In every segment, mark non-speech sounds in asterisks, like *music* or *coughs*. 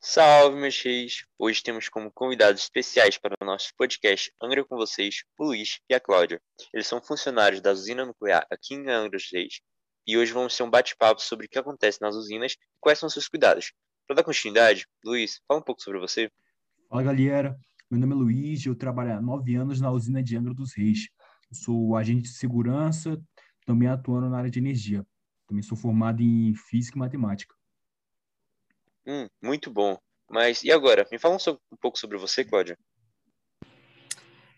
Salve, meus reis! Hoje temos como convidados especiais para o nosso podcast Angra com vocês, o Luiz e a Cláudia. Eles são funcionários da usina nuclear aqui em Angra dos Reis e hoje vamos ter um bate-papo sobre o que acontece nas usinas e quais são seus cuidados. Para dar continuidade, Luiz, fala um pouco sobre você. Fala, galera. Meu nome é Luiz e eu trabalho há nove anos na usina de Angra dos Reis. Sou agente de segurança, também atuando na área de energia. Também sou formado em física e matemática. Hum, muito bom. Mas e agora? Me fala um, um pouco sobre você, Cláudia.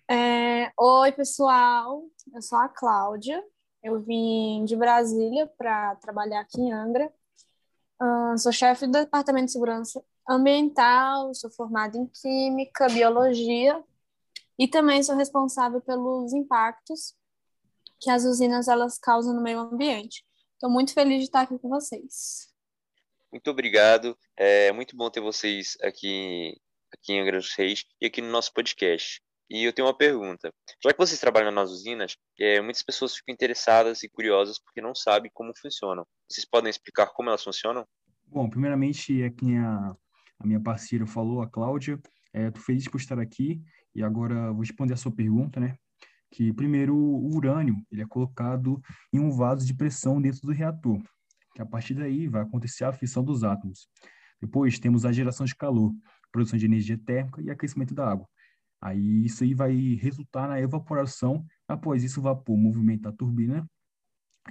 É, oi, pessoal. Eu sou a Cláudia. Eu vim de Brasília para trabalhar aqui em Angra. Uh, sou chefe do Departamento de Segurança Ambiental, sou formada em Química, Biologia e também sou responsável pelos impactos que as usinas elas causam no meio ambiente. Estou muito feliz de estar aqui com vocês. Muito obrigado. É muito bom ter vocês aqui, aqui em Angra dos Reis e aqui no nosso podcast. E eu tenho uma pergunta. Já que vocês trabalham nas usinas, é, muitas pessoas ficam interessadas e curiosas porque não sabem como funcionam. Vocês podem explicar como elas funcionam? Bom, primeiramente, é quem a, a minha parceira falou, a Cláudia. Estou é, feliz por estar aqui e agora vou responder a sua pergunta, né? Que primeiro o urânio ele é colocado em um vaso de pressão dentro do reator que a partir daí vai acontecer a fissão dos átomos. Depois temos a geração de calor, produção de energia térmica e aquecimento da água. Aí isso aí vai resultar na evaporação. Após isso, o vapor movimenta a turbina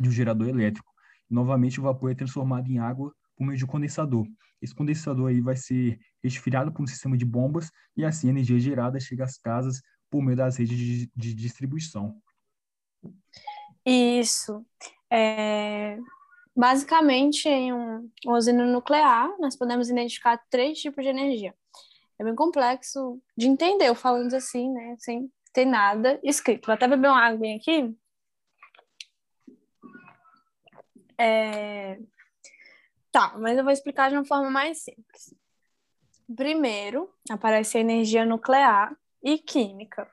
de um gerador elétrico. novamente, o vapor é transformado em água por meio de um condensador. Esse condensador aí vai ser resfriado por um sistema de bombas e assim a energia gerada chega às casas por meio das redes de, de distribuição. Isso. É, Basicamente, em um, usina nuclear, nós podemos identificar três tipos de energia. É bem complexo de entender, eu falando assim, né, sem ter nada escrito. Vou até beber uma água aqui. É... Tá, mas eu vou explicar de uma forma mais simples. Primeiro, aparece a energia nuclear e química.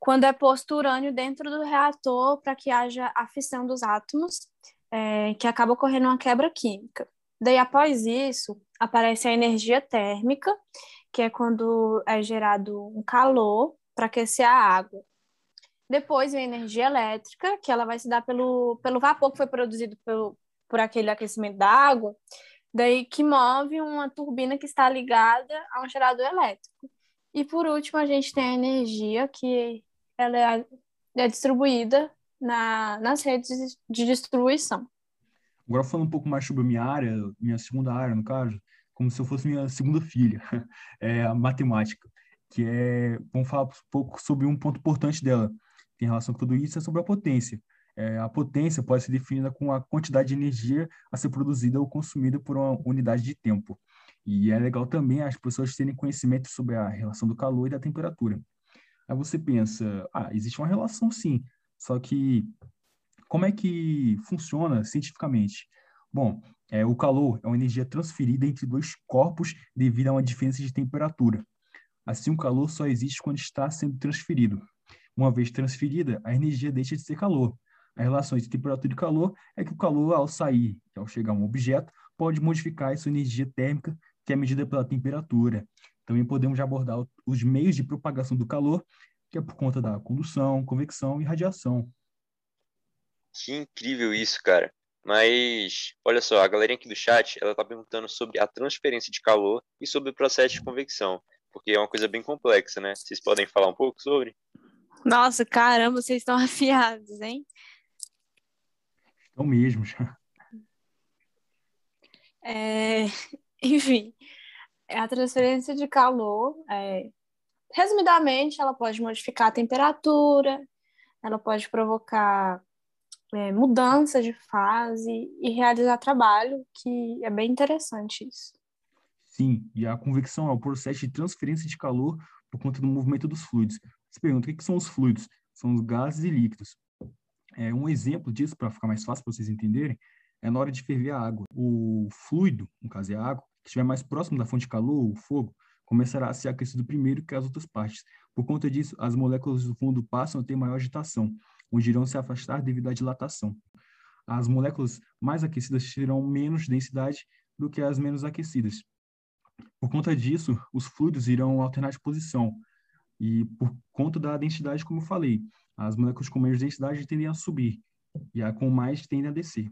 Quando é posto urânio dentro do reator para que haja a fissão dos átomos é, que acaba ocorrendo uma quebra química. Daí, após isso, aparece a energia térmica, que é quando é gerado um calor para aquecer a água. Depois vem a energia elétrica, que ela vai se dar pelo, pelo vapor que foi produzido pelo, por aquele aquecimento da água, daí que move uma turbina que está ligada a um gerador elétrico. E por último, a gente tem a energia que ela é, é distribuída na, nas redes de distribuição. Agora falando um pouco mais sobre a minha área, minha segunda área, no caso, como se eu fosse minha segunda filha, *laughs* é a matemática, que é, vamos falar um pouco sobre um ponto importante dela, em relação com tudo isso, é sobre a potência. É, a potência pode ser definida com a quantidade de energia a ser produzida ou consumida por uma unidade de tempo. E é legal também as pessoas terem conhecimento sobre a relação do calor e da temperatura. Aí você pensa, ah, existe uma relação sim, só que como é que funciona cientificamente? Bom, é, o calor é uma energia transferida entre dois corpos devido a uma diferença de temperatura. Assim, o calor só existe quando está sendo transferido. Uma vez transferida, a energia deixa de ser calor. A relação entre temperatura e calor é que o calor, ao sair ao chegar a um objeto, pode modificar a sua energia térmica, que é medida pela temperatura. Também podemos abordar os meios de propagação do calor que é por conta da condução, convecção e radiação. Que incrível isso, cara. Mas, olha só, a galerinha aqui do chat, ela tá perguntando sobre a transferência de calor e sobre o processo de convecção, porque é uma coisa bem complexa, né? Vocês podem falar um pouco sobre? Nossa, caramba, vocês estão *laughs* afiados, hein? Estão mesmo. É, enfim, a transferência de calor é, Resumidamente, ela pode modificar a temperatura, ela pode provocar é, mudança de fase e realizar trabalho, que é bem interessante isso. Sim, e a convecção é o processo de transferência de calor por conta do movimento dos fluidos. Você pergunta, o que são os fluidos? São os gases e líquidos. É, um exemplo disso, para ficar mais fácil para vocês entenderem, é na hora de ferver a água. O fluido, no caso é a água, que estiver mais próximo da fonte de calor, o fogo, começará a ser aquecido primeiro que as outras partes. Por conta disso, as moléculas do fundo passam a ter maior agitação. onde irão se afastar devido à dilatação. As moléculas mais aquecidas terão menos densidade do que as menos aquecidas. Por conta disso, os fluidos irão alternar de posição. E por conta da densidade, como eu falei, as moléculas com menos densidade tendem a subir, e a com mais tendem a descer.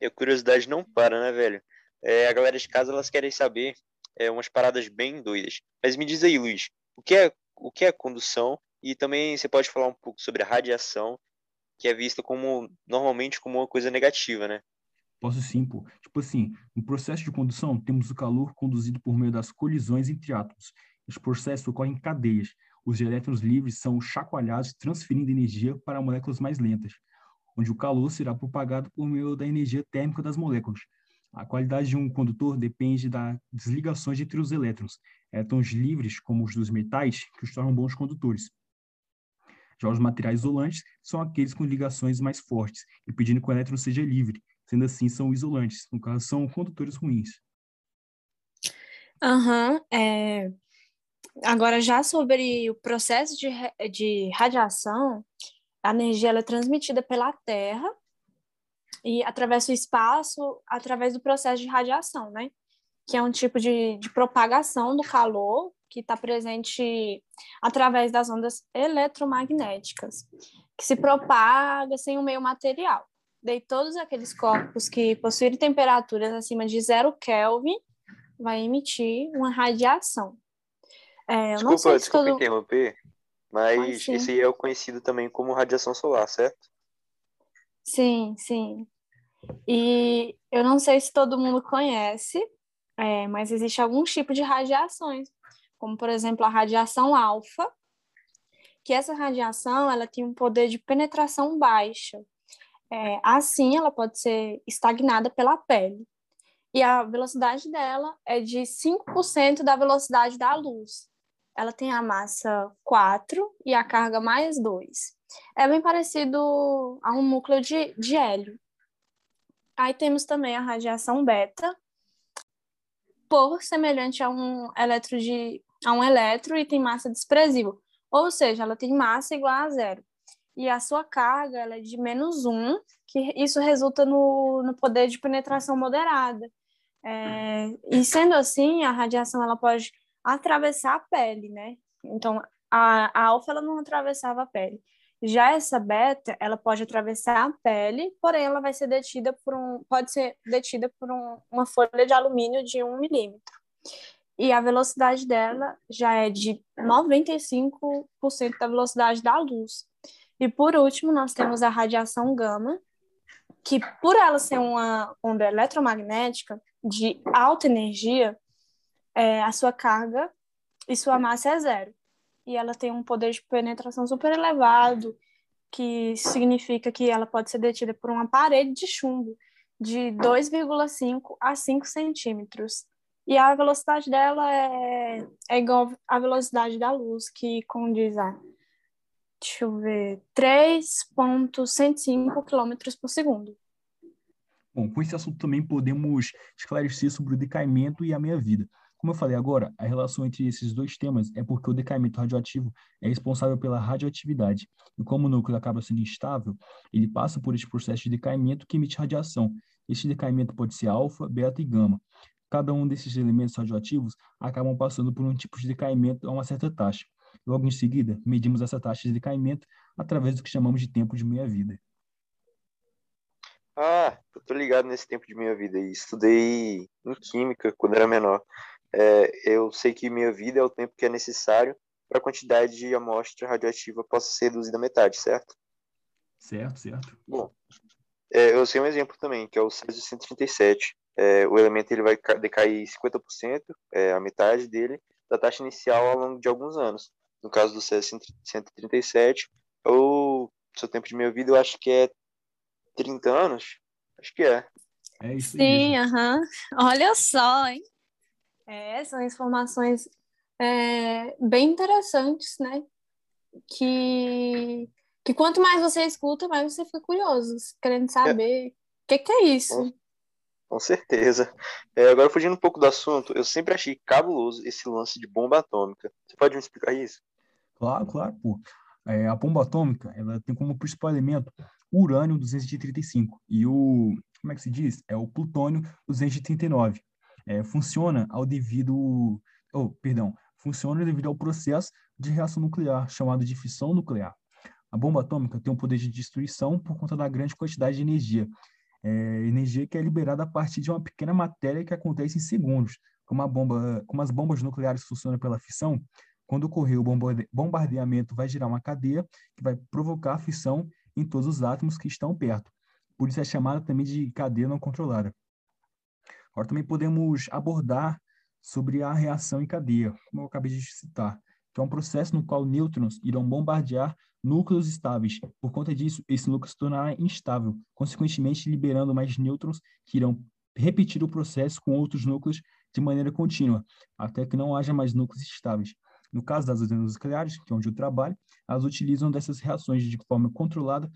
E a curiosidade não para, né, velho? É, a galera de casa, elas querem saber é, umas paradas bem doidas. Mas me diz aí, Luiz, o que é, o que é condução? E também você pode falar um pouco sobre a radiação, que é vista como, normalmente, como uma coisa negativa, né? Posso sim, pô. Tipo assim, no processo de condução, temos o calor conduzido por meio das colisões entre átomos. Os processos ocorrem em cadeias. Os elétrons livres são chacoalhados, transferindo energia para moléculas mais lentas, onde o calor será propagado por meio da energia térmica das moléculas. A qualidade de um condutor depende das ligações entre os elétrons. Elétrons livres, como os dos metais, que os tornam bons condutores. Já os materiais isolantes são aqueles com ligações mais fortes, impedindo que o elétron seja livre, sendo assim, são isolantes. No caso, são condutores ruins. Aham. Uhum, é... Agora, já sobre o processo de, de radiação, a energia é transmitida pela Terra e atravessa o espaço através do processo de radiação, né? Que é um tipo de, de propagação do calor que está presente através das ondas eletromagnéticas, que se propaga sem o meio material. Daí todos aqueles corpos que possuírem temperaturas acima de zero Kelvin vai emitir uma radiação. É, desculpa, desculpa todo... interromper, mas esse aí é o conhecido também como radiação solar, certo? Sim, sim. E eu não sei se todo mundo conhece, é, mas existe algum tipo de radiações, como por exemplo a radiação alfa, que essa radiação ela tem um poder de penetração baixa. É, assim, ela pode ser estagnada pela pele. E a velocidade dela é de 5% da velocidade da luz. Ela tem a massa 4 e a carga mais 2. É bem parecido a um núcleo de, de hélio. Aí temos também a radiação beta, por semelhante a um elétron de a um elétron e tem massa desprezível, ou seja, ela tem massa igual a zero. E a sua carga ela é de menos um, que isso resulta no, no poder de penetração moderada. É, e sendo assim, a radiação ela pode atravessar a pele, né? Então, a, a alfa ela não atravessava a pele. Já essa beta, ela pode atravessar a pele, porém ela vai ser detida por um, pode ser detida por um, uma folha de alumínio de um milímetro. E a velocidade dela já é de 95% da velocidade da luz. E por último, nós temos a radiação gama, que por ela ser uma onda eletromagnética de alta energia, é, a sua carga e sua massa é zero e ela tem um poder de penetração super elevado, que significa que ela pode ser detida por uma parede de chumbo de 2,5 a 5 centímetros. E a velocidade dela é, é igual à velocidade da luz, que condiz a, deixa eu ver, 3,105 km por segundo. Bom, com esse assunto também podemos esclarecer sobre o decaimento e a meia-vida. Como eu falei agora, a relação entre esses dois temas é porque o decaimento radioativo é responsável pela radioatividade. E como o núcleo acaba sendo instável, ele passa por esse processo de decaimento que emite radiação. Esse decaimento pode ser alfa, beta e gama. Cada um desses elementos radioativos acabam passando por um tipo de decaimento a uma certa taxa. Logo em seguida, medimos essa taxa de decaimento através do que chamamos de tempo de meia-vida. Ah, eu tô ligado nesse tempo de meia-vida. Estudei em química quando era menor é, eu sei que minha vida é o tempo que é necessário para a quantidade de amostra radioativa possa ser reduzida à metade, certo? Certo, certo. Bom, é, eu sei um exemplo também, que é o Césio 137. É, o elemento ele vai decair 50%, é, a metade dele, da taxa inicial ao longo de alguns anos. No caso do Césio 137, o seu tempo de minha vida eu acho que é 30 anos. Acho que é. É isso Sim, aham. Olha só, hein? É, são informações é, bem interessantes, né? Que, que quanto mais você escuta, mais você fica curioso, querendo saber o é. que, que, é isso. Com, com certeza. É, agora, fugindo um pouco do assunto, eu sempre achei cabuloso esse lance de bomba atômica. Você pode me explicar isso? Claro, claro, pô. É, a bomba atômica ela tem como principal elemento o urânio 235 e o como é que se diz? É o plutônio 239. É, funciona ao devido, oh, perdão, funciona devido ao processo de reação nuclear chamado de fissão nuclear. A bomba atômica tem um poder de destruição por conta da grande quantidade de energia, é, energia que é liberada a partir de uma pequena matéria que acontece em segundos. Como, a bomba, como as bombas nucleares funcionam pela fissão, quando ocorrer o bombardeamento, vai gerar uma cadeia que vai provocar fissão em todos os átomos que estão perto. Por isso é chamada também de cadeia não controlada. Agora também podemos abordar sobre a reação em cadeia, como eu acabei de citar, que é um processo no qual nêutrons irão bombardear núcleos estáveis. Por conta disso, esse núcleo se tornará instável, consequentemente liberando mais nêutrons que irão repetir o processo com outros núcleos de maneira contínua, até que não haja mais núcleos estáveis. No caso das usinas nucleares, que é onde eu trabalho, elas utilizam dessas reações de forma controlada.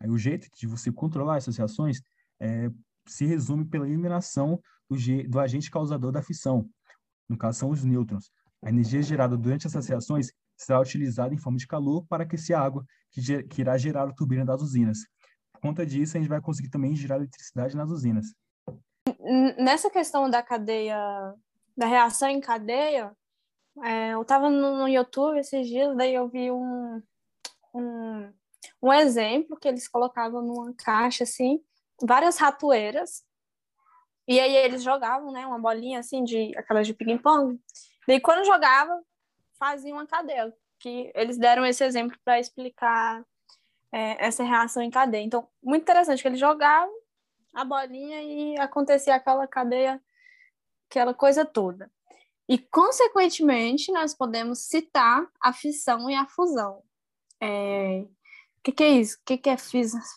Aí o jeito de você controlar essas reações é, se resume pela eliminação do, do agente causador da fissão. No caso, são os nêutrons. A energia gerada durante essas reações será utilizada em forma de calor para aquecer a água que, que irá gerar a turbina das usinas. Por conta disso, a gente vai conseguir também gerar eletricidade nas usinas. Nessa questão da cadeia, da reação em cadeia, é, eu estava no, no, YouTube esses dias, daí eu vi um, um, um exemplo que eles colocavam numa caixa, assim, várias ratoeiras, e aí eles jogavam, né, uma bolinha, assim, de aquelas de ping-pong, daí quando jogava, fazia uma cadeia, que eles deram esse exemplo para explicar é, essa reação em cadeia. Então, muito interessante que eles jogavam a bolinha e acontecia aquela cadeia, aquela coisa toda. E, consequentemente, nós podemos citar a fissão e a fusão. É... O que, que, é isso? O que, que é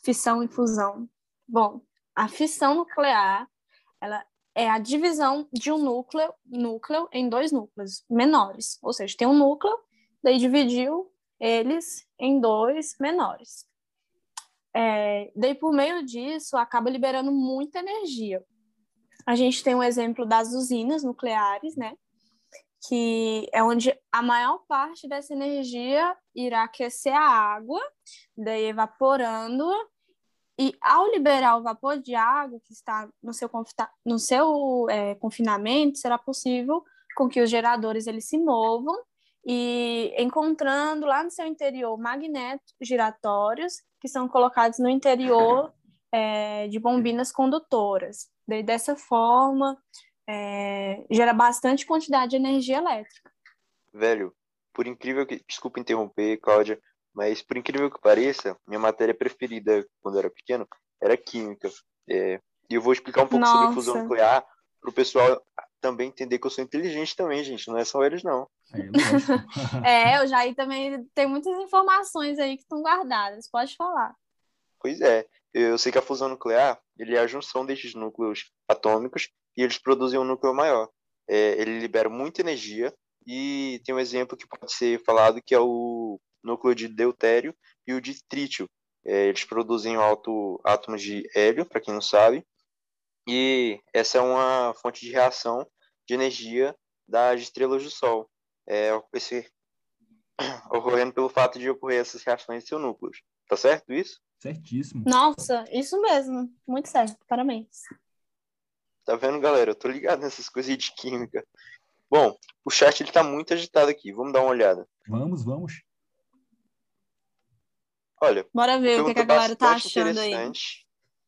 fissão e fusão? Bom, a fissão nuclear ela é a divisão de um núcleo, núcleo em dois núcleos menores. Ou seja, tem um núcleo, daí dividiu eles em dois menores. É, daí, por meio disso, acaba liberando muita energia. A gente tem um exemplo das usinas nucleares, né? que é onde a maior parte dessa energia irá aquecer a água, daí evaporando, e ao liberar o vapor de água que está no seu, no seu é, confinamento, será possível com que os geradores eles se movam e encontrando lá no seu interior magnetos giratórios que são colocados no interior é, de bombinas condutoras. Daí, dessa forma, é, gera bastante quantidade de energia elétrica. Velho, por incrível que. Desculpa interromper, Cláudia, mas por incrível que pareça, minha matéria preferida quando eu era pequeno era química. É, e eu vou explicar um pouco Nossa. sobre fusão nuclear para o pessoal também entender que eu sou inteligente também, gente. Não é só eles, não. é, o *laughs* Jair também tem muitas informações aí que estão guardadas. Pode falar. Pois é. Eu sei que a fusão nuclear ele é a junção desses núcleos atômicos e eles produzem um núcleo maior. É, ele libera muita energia e tem um exemplo que pode ser falado que é o núcleo de deutério e o de trítio. É, eles produzem alto átomos de hélio, para quem não sabe, e essa é uma fonte de reação de energia das estrelas do Sol. É, esse, *coughs* ocorrendo pelo fato de ocorrer essas reações em seu núcleo. Tá certo isso? Certíssimo. Nossa, isso mesmo. Muito certo. Parabéns. Tá vendo, galera? Eu tô ligado nessas coisas de química. Bom, o chat ele tá muito agitado aqui. Vamos dar uma olhada. Vamos, vamos. Olha, bora ver o que, que a galera tá achando aí.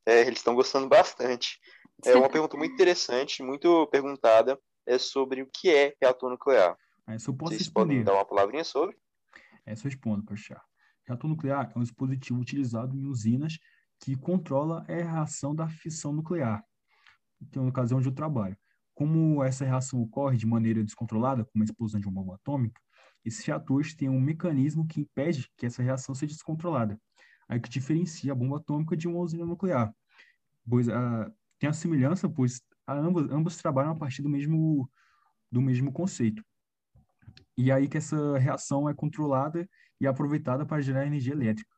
É, eles estão gostando bastante. É uma pergunta muito interessante, muito perguntada, é sobre o que é reator nuclear. Essa eu posso Vocês responder. podem dar uma palavrinha sobre? Essa eu respondo, Pachá. Reator nuclear é um dispositivo utilizado em usinas que controla a reação da fissão nuclear então, no caso é onde eu trabalho. Como essa reação ocorre de maneira descontrolada, como a explosão de uma bomba atômica, esses reatores têm um mecanismo que impede que essa reação seja descontrolada, aí que diferencia a bomba atômica de uma usina nuclear. Pois a, tem a semelhança, pois a ambas, ambas trabalham a partir do mesmo, do mesmo conceito. E aí que essa reação é controlada e aproveitada para gerar energia elétrica.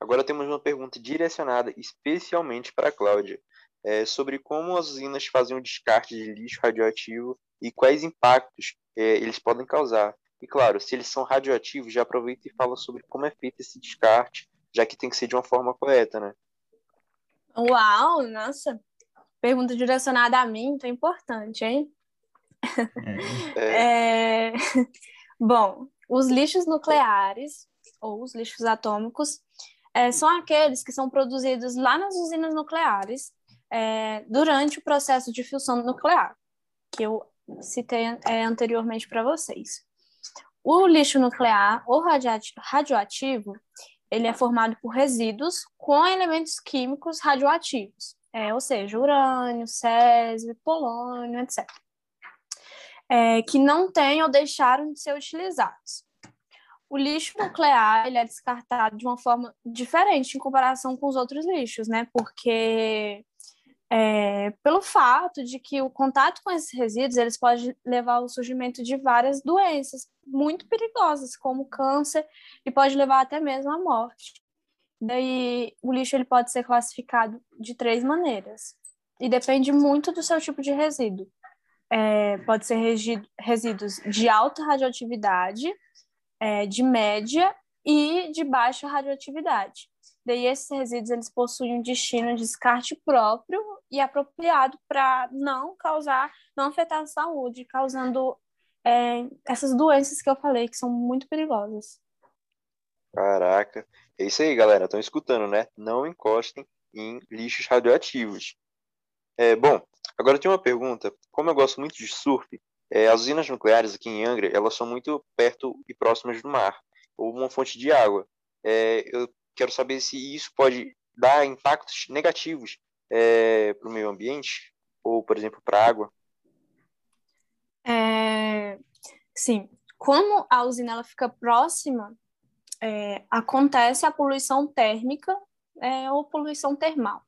Agora temos uma pergunta direcionada especialmente para a Cláudia, é, sobre como as usinas fazem o descarte de lixo radioativo e quais impactos é, eles podem causar. E claro, se eles são radioativos, já aproveita e fala sobre como é feito esse descarte, já que tem que ser de uma forma correta, né? Uau, nossa. Pergunta direcionada a mim, então é importante, hein? É. é... *laughs* Bom, os lixos nucleares ou os lixos atômicos é, são aqueles que são produzidos lá nas usinas nucleares é, durante o processo de fissão nuclear, que eu citei é, anteriormente para vocês. O lixo nuclear ou radioativo, ele é formado por resíduos com elementos químicos radioativos, é, ou seja, urânio, césio, polônio, etc. É, que não têm ou deixaram de ser utilizados. O lixo nuclear ele é descartado de uma forma diferente em comparação com os outros lixos, né? Porque é, pelo fato de que o contato com esses resíduos eles pode levar ao surgimento de várias doenças muito perigosas, como câncer, e pode levar até mesmo à morte. Daí, o lixo ele pode ser classificado de três maneiras, e depende muito do seu tipo de resíduo. É, pode ser resíduos de alta radioatividade, é, de média e de baixa radioatividade. Daí esses resíduos eles possuem um destino de descarte próprio e apropriado para não causar, não afetar a saúde, causando é, essas doenças que eu falei que são muito perigosas. Caraca, é isso aí, galera. Estão escutando, né? Não encostem em lixos radioativos. É, bom, agora tem uma pergunta. Como eu gosto muito de surf, é, as usinas nucleares aqui em Angra, elas são muito perto e próximas do mar, ou uma fonte de água. É, eu quero saber se isso pode dar impactos negativos é, para o meio ambiente, ou, por exemplo, para a água. É, sim, como a usina ela fica próxima, é, acontece a poluição térmica é, ou poluição termal.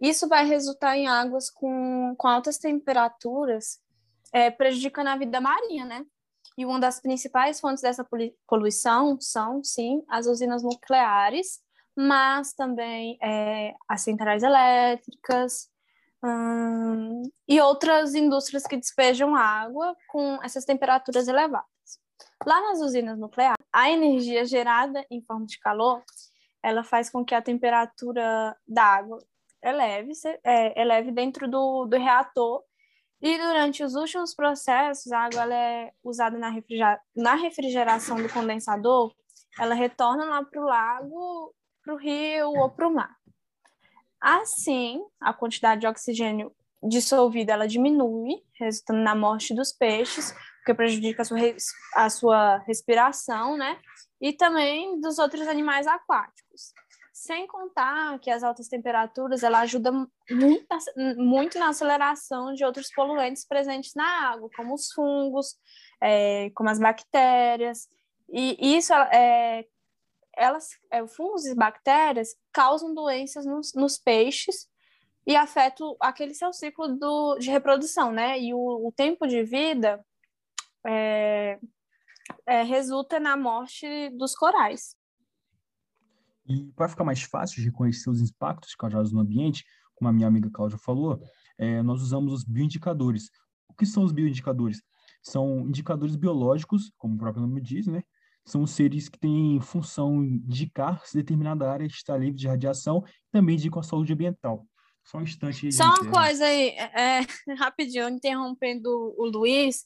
Isso vai resultar em águas com, com altas temperaturas, é, prejudicando a vida marinha, né? E uma das principais fontes dessa poluição são, sim, as usinas nucleares, mas também é, as centrais elétricas hum, e outras indústrias que despejam água com essas temperaturas elevadas. Lá nas usinas nucleares, a energia gerada em forma de calor, ela faz com que a temperatura da água eleve, é, eleve dentro do, do reator e durante os últimos processos, a água é usada na, na refrigeração do condensador, ela retorna lá para o lago, para o rio ou para o mar. Assim, a quantidade de oxigênio dissolvida ela diminui, resultando na morte dos peixes, que prejudica a sua, a sua respiração, né? E também dos outros animais aquáticos. Sem contar que as altas temperaturas ela ajuda muito, muito na aceleração de outros poluentes presentes na água, como os fungos, é, como as bactérias. E isso, é, elas, é, fungos e bactérias causam doenças nos, nos peixes e afetam aquele seu ciclo do, de reprodução, né? E o, o tempo de vida é, é, resulta na morte dos corais. E para ficar mais fácil de reconhecer os impactos causados no ambiente, como a minha amiga Cláudia falou, é, nós usamos os bioindicadores. O que são os bioindicadores? São indicadores biológicos, como o próprio nome diz, né? São seres que têm função de indicar se determinada área está livre de radiação e também indicam a saúde ambiental. Só um instante. Só uma coisa aí, é, é *laughs* rapidinho, interrompendo o Luiz,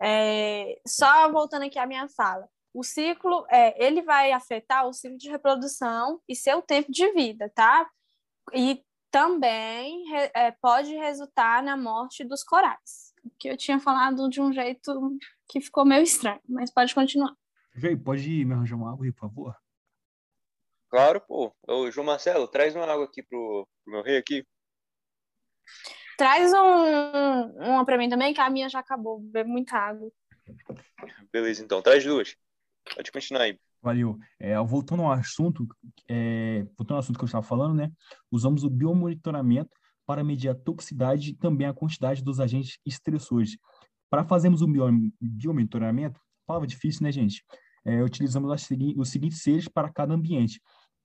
é, só voltando aqui à minha fala o ciclo, é, ele vai afetar o ciclo de reprodução e seu tempo de vida, tá? E também é, pode resultar na morte dos corais, que eu tinha falado de um jeito que ficou meio estranho, mas pode continuar. Vem, pode me arranjar uma água aí, por favor? Claro, pô. Ô, João Marcelo, traz uma água aqui pro, pro meu rei aqui. Traz um, uma para mim também, que a minha já acabou. Bebo muita água. Beleza, então. Traz duas. Pode continuar aí. Valeu. É, voltando ao assunto, é, voltando ao assunto que eu estava falando, né? Usamos o biomonitoramento para medir a toxicidade e também a quantidade dos agentes estressores. Para fazermos o biomonitoramento, palavra difícil, né, gente? É, utilizamos os seguintes seres para cada ambiente.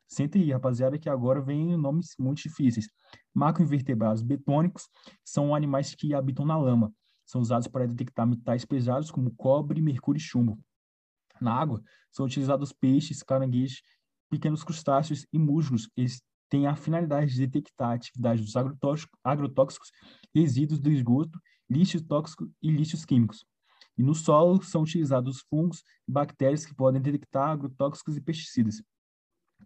Senta aí, rapaziada, que agora vem nomes muito difíceis. Macroinvertebrados betônicos são animais que habitam na lama. são usados para detectar metais pesados como cobre, mercúrio e chumbo. Na água, são utilizados peixes, caranguejos, pequenos crustáceos e musgos. Eles têm a finalidade de detectar a atividade dos agrotóxicos, resíduos do esgoto, lixos tóxicos e lixos químicos. E no solo são utilizados fungos e bactérias que podem detectar agrotóxicos e pesticidas.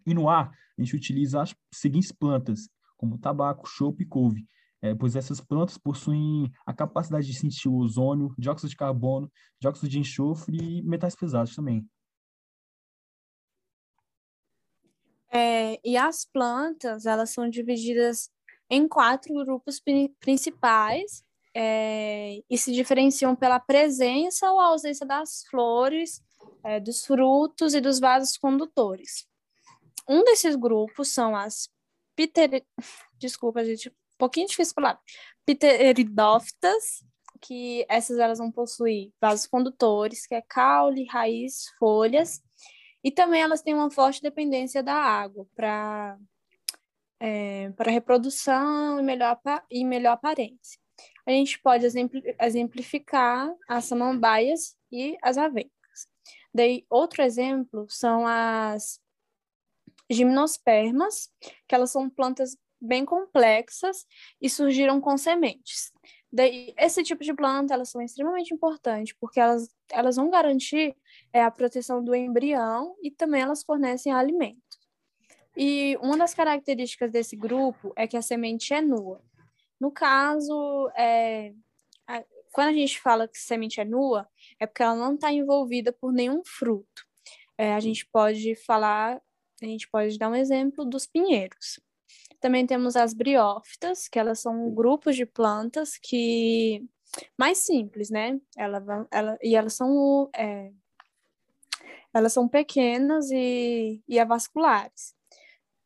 E no ar, a gente utiliza as seguintes plantas, como tabaco, chope e couve, é, pois essas plantas possuem a capacidade de sentir o ozônio, dióxido de carbono, dióxido de enxofre e metais pesados também. É, e as plantas, elas são divididas em quatro grupos principais é, e se diferenciam pela presença ou ausência das flores, é, dos frutos e dos vasos condutores. Um desses grupos são as piter... Desculpa, gente, pouquinho difícil falar. Pteridófitas, que essas elas vão possuir vasos condutores, que é caule, raiz, folhas, e também elas têm uma forte dependência da água para é, para reprodução e melhor, e melhor aparência. A gente pode exemplificar as samambaias e as avencas. Daí, outro exemplo são as gimnospermas, que elas são plantas bem complexas e surgiram com sementes. Daí, esse tipo de planta, elas são extremamente importantes, porque elas, elas vão garantir é, a proteção do embrião e também elas fornecem alimento. E uma das características desse grupo é que a semente é nua. No caso, é, a, quando a gente fala que semente é nua, é porque ela não está envolvida por nenhum fruto. É, a gente pode falar, a gente pode dar um exemplo dos pinheiros. Também temos as briófitas, que elas são grupos de plantas que mais simples, né? Ela, ela, e elas são é, elas são pequenas e, e avasculares.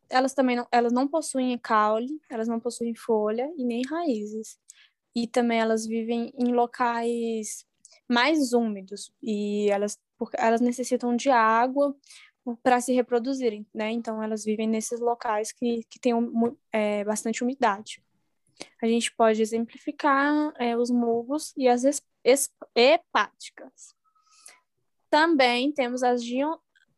Elas também não, elas não possuem caule, elas não possuem folha e nem raízes. E também elas vivem em locais mais úmidos e elas, elas necessitam de água para se reproduzirem, né? Então elas vivem nesses locais que, que têm é, bastante umidade. A gente pode exemplificar é, os musgos e as hepáticas. Também temos as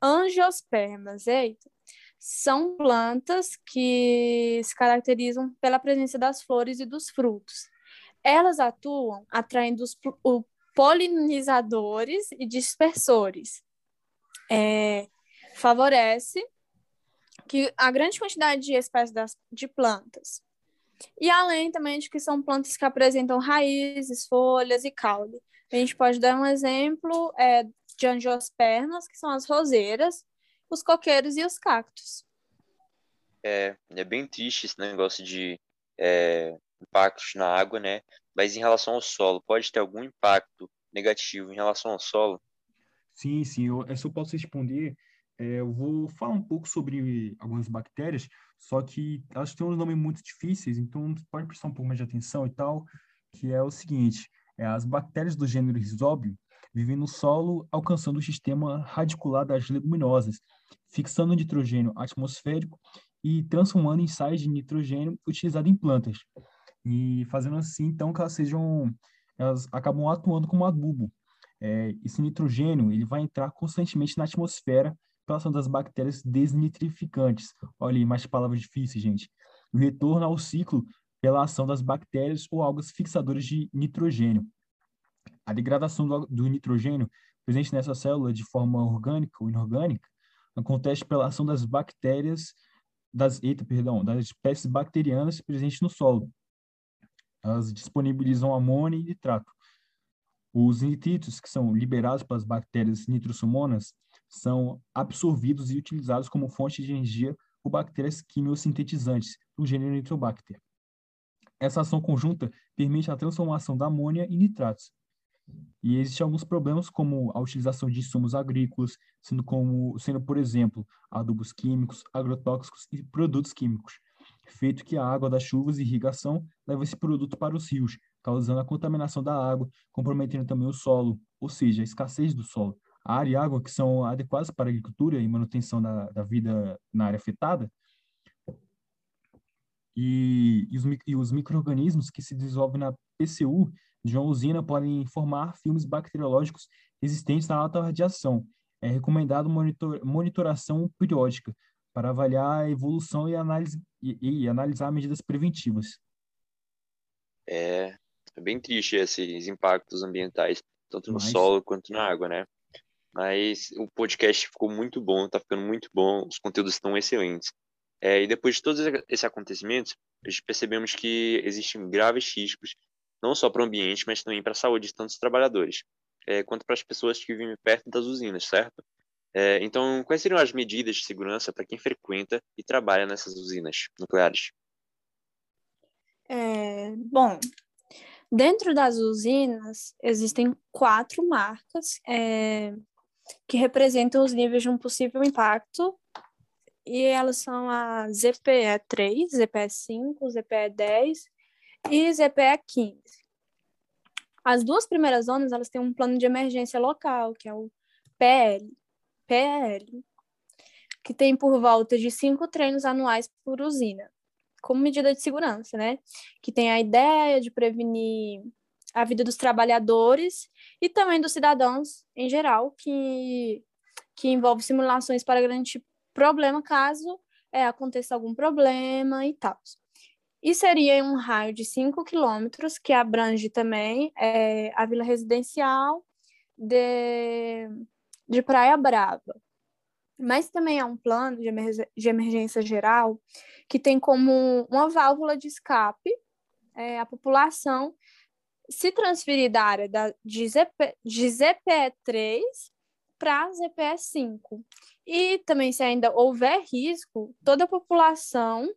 angiospermas, eita, são plantas que se caracterizam pela presença das flores e dos frutos. Elas atuam atraindo os polinizadores e dispersores. É, favorece que a grande quantidade de espécies das, de plantas. E além também de que são plantas que apresentam raízes, folhas e caule. A gente pode dar um exemplo é, de angiospermas, que são as roseiras, os coqueiros e os cactos. É, é bem triste esse negócio de é, impactos na água, né? Mas em relação ao solo, pode ter algum impacto negativo em relação ao solo? Sim, sim. Eu, essa eu posso responder é, eu vou falar um pouco sobre algumas bactérias, só que elas têm uns nomes muito difíceis, então pode prestar um pouco mais de atenção e tal, que é o seguinte, é, as bactérias do gênero Rhizóbio vivem no solo, alcançando o sistema radicular das leguminosas, fixando o nitrogênio atmosférico e transformando em sais de nitrogênio utilizado em plantas, e fazendo assim, então, que elas sejam, elas acabam atuando como adubo. É, esse nitrogênio ele vai entrar constantemente na atmosfera pela ação das bactérias desnitrificantes. Olha aí, mais palavras difíceis, gente. O retorno ao ciclo pela ação das bactérias ou algas fixadoras de nitrogênio. A degradação do, do nitrogênio presente nessa célula de forma orgânica ou inorgânica acontece pela ação das bactérias das eita, perdão, das espécies bacterianas presentes no solo. Elas disponibilizam amônia e nitrato. Os nitritos que são liberados pelas bactérias nitrosomonas são absorvidos e utilizados como fonte de energia por bactérias quimiosintetizantes do gênero Nitrobacter. Essa ação conjunta permite a transformação da amônia em nitratos. E existem alguns problemas, como a utilização de insumos agrícolas, sendo, como, sendo por exemplo, adubos químicos, agrotóxicos e produtos químicos, feito que a água das chuvas e irrigação leva esse produto para os rios, causando a contaminação da água, comprometendo também o solo, ou seja, a escassez do solo a área e água que são adequadas para a agricultura e manutenção da, da vida na área afetada, e, e os, e os micro-organismos que se desenvolvem na PCU de uma usina podem formar filmes bacteriológicos resistentes à alta radiação. É recomendado monitor, monitoração periódica para avaliar a evolução e, análise, e, e analisar medidas preventivas. É, é bem triste esses impactos ambientais, tanto no Mas... solo quanto na água, né? Mas o podcast ficou muito bom, tá ficando muito bom, os conteúdos estão excelentes. É, e depois de todos esses acontecimentos, a gente percebemos que existem graves riscos, não só para o ambiente, mas também para a saúde de tantos trabalhadores, é, quanto para as pessoas que vivem perto das usinas, certo? É, então, quais seriam as medidas de segurança para quem frequenta e trabalha nessas usinas nucleares? É, bom, dentro das usinas existem quatro marcas é, que representam os níveis de um possível impacto e elas são a ZPE3, ZPE5, ZPE10 e ZPE15. As duas primeiras zonas, elas têm um plano de emergência local, que é o PL, PL, que tem por volta de cinco treinos anuais por usina, como medida de segurança, né? Que tem a ideia de prevenir a vida dos trabalhadores e também dos cidadãos em geral, que, que envolve simulações para garantir problema caso é, aconteça algum problema e tal. E seria um raio de 5 quilômetros, que abrange também é, a vila residencial de, de Praia Brava. Mas também é um plano de, de emergência geral que tem como uma válvula de escape é, a população se transferir da área da, de, ZP, de ZPE3 para ZPE5. E também, se ainda houver risco, toda a população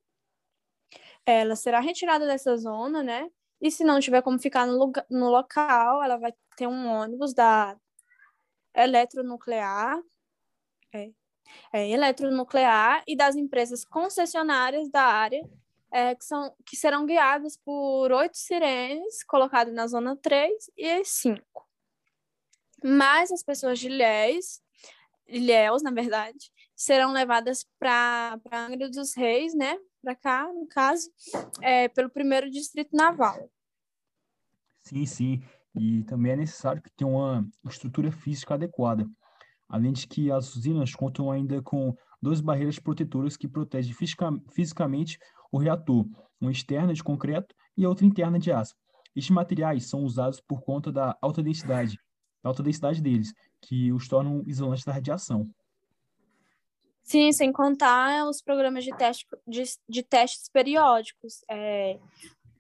ela será retirada dessa zona, né? E se não tiver como ficar no, lugar, no local, ela vai ter um ônibus da eletronuclear, é, é, eletronuclear e das empresas concessionárias da área, é, que, são, que serão guiadas por oito sirenes colocadas na zona 3 e 5. Mas as pessoas de Ilhéus, Ilhéus, na verdade, serão levadas para Angra dos Reis, né? Para cá, no caso, é, pelo primeiro distrito naval. Sim, sim. E também é necessário que tenha uma estrutura física adequada. Além de que as usinas contam ainda com duas barreiras protetoras que protegem fisicamente o reator, uma externa de concreto e a outra interna de aço. Estes materiais são usados por conta da alta densidade, da alta densidade deles, que os tornam isolantes da radiação. Sim, sem contar os programas de, teste, de, de testes periódicos, é,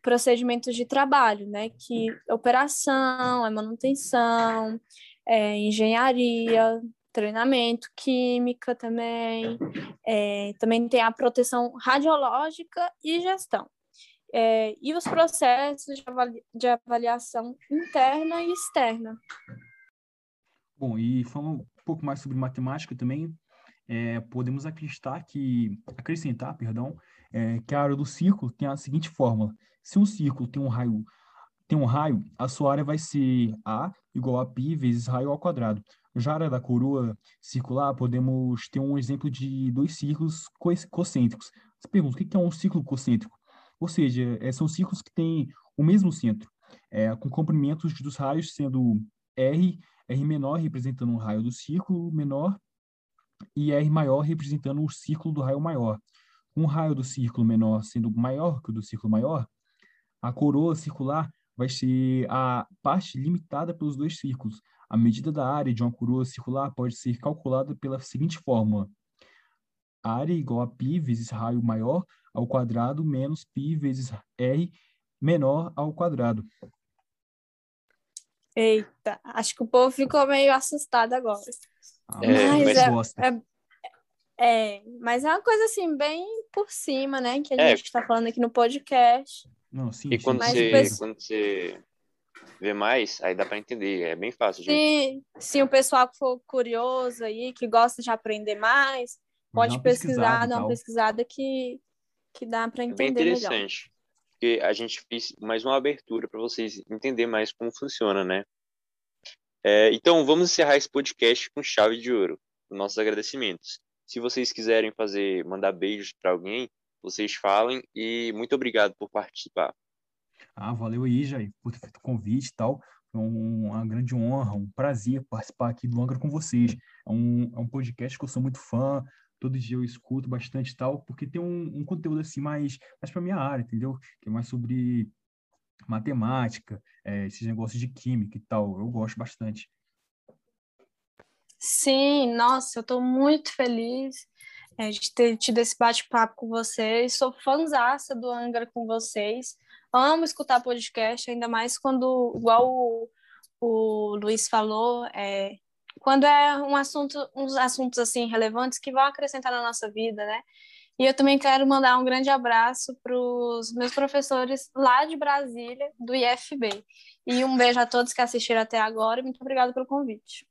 procedimentos de trabalho, né? Que operação, é manutenção, é, engenharia, treinamento, química também, é, também tem a proteção radiológica e gestão. É, e os processos de, de avaliação interna e externa. Bom, e falando um pouco mais sobre matemática também, é, podemos acreditar que, acrescentar, perdão, é, que a área do círculo tem a seguinte fórmula. Se um círculo tem um raio, tem um raio, a sua área vai ser A igual a π vezes raio ao quadrado. Já a área da coroa circular, podemos ter um exemplo de dois círculos concêntricos. Você pergunta, o que é um círculo concêntrico? Ou seja, é, são círculos que têm o mesmo centro, é, com comprimentos dos raios sendo R, R menor representando um raio do círculo menor e R maior representando o círculo do raio maior. Um raio do círculo menor sendo maior que o do círculo maior, a coroa circular vai ser a parte limitada pelos dois círculos. A medida da área de uma coroa circular pode ser calculada pela seguinte fórmula. Área igual a π vezes raio maior ao quadrado menos π vezes r menor ao quadrado. Eita, acho que o povo ficou meio assustado agora. Ah, é, mas é, é, é, mas é uma coisa assim, bem por cima, né? Que a é. gente está falando aqui no podcast. Não, sim, e sim. Quando, você, quando você vê mais, aí dá para entender, é bem fácil. Gente. Sim, se o pessoal que for curioso aí, que gosta de aprender mais, pode pesquisar, dar uma pesquisada que, que dá para entender é bem interessante. Melhor. Porque a gente fez mais uma abertura para vocês entender mais como funciona, né? É, então, vamos encerrar esse podcast com chave de ouro, nossos agradecimentos. Se vocês quiserem fazer, mandar beijos para alguém, vocês falem e muito obrigado por participar. Ah, valeu aí, Jair, por ter feito o convite e tal. Foi uma grande honra, um prazer participar aqui do Angra com vocês. É um, é um podcast que eu sou muito fã, todo dia eu escuto bastante e tal, porque tem um, um conteúdo assim mais, mais para minha área, entendeu? Que é mais sobre matemática, é, esses negócios de química e tal. Eu gosto bastante. Sim, nossa, eu estou muito feliz é, de ter tido esse bate-papo com vocês. Sou fãzaça do Angra com vocês. Amo escutar podcast, ainda mais quando, igual o, o Luiz falou, é, quando é um assunto, uns assuntos assim relevantes que vão acrescentar na nossa vida, né? E eu também quero mandar um grande abraço para os meus professores lá de Brasília, do IFB. E um beijo a todos que assistiram até agora e muito obrigada pelo convite.